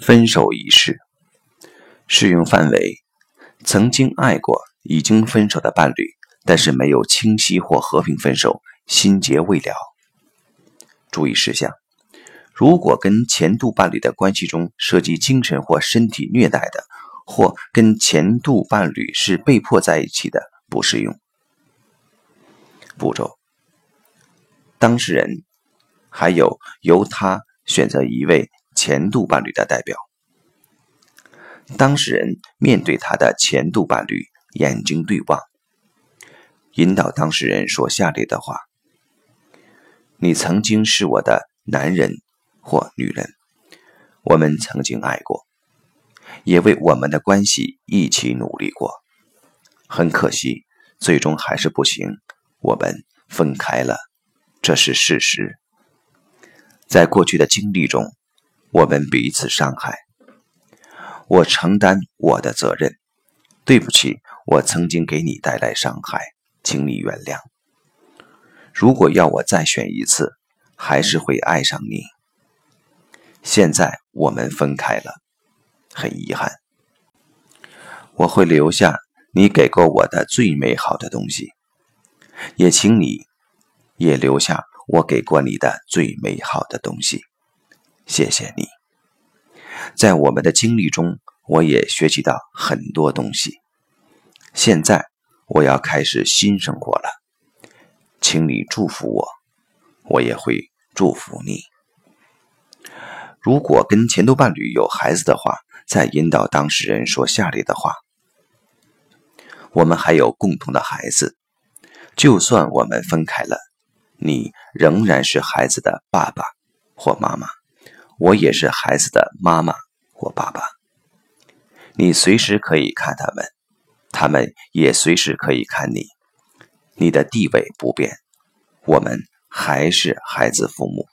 分手仪式适用范围：曾经爱过、已经分手的伴侣，但是没有清晰或和平分手，心结未了。注意事项：如果跟前度伴侣的关系中涉及精神或身体虐待的，或跟前度伴侣是被迫在一起的，不适用。步骤：当事人还有由他选择一位。前度伴侣的代表，当事人面对他的前度伴侣，眼睛对望，引导当事人说下列的话：“你曾经是我的男人或女人，我们曾经爱过，也为我们的关系一起努力过。很可惜，最终还是不行，我们分开了，这是事实。在过去的经历中。”我们彼此伤害，我承担我的责任。对不起，我曾经给你带来伤害，请你原谅。如果要我再选一次，还是会爱上你。现在我们分开了，很遗憾。我会留下你给过我的最美好的东西，也请你也留下我给过你的最美好的东西。谢谢你，在我们的经历中，我也学习到很多东西。现在我要开始新生活了，请你祝福我，我也会祝福你。如果跟前度伴侣有孩子的话，再引导当事人说下列的话：我们还有共同的孩子，就算我们分开了，你仍然是孩子的爸爸或妈妈。我也是孩子的妈妈或爸爸，你随时可以看他们，他们也随时可以看你，你的地位不变，我们还是孩子父母。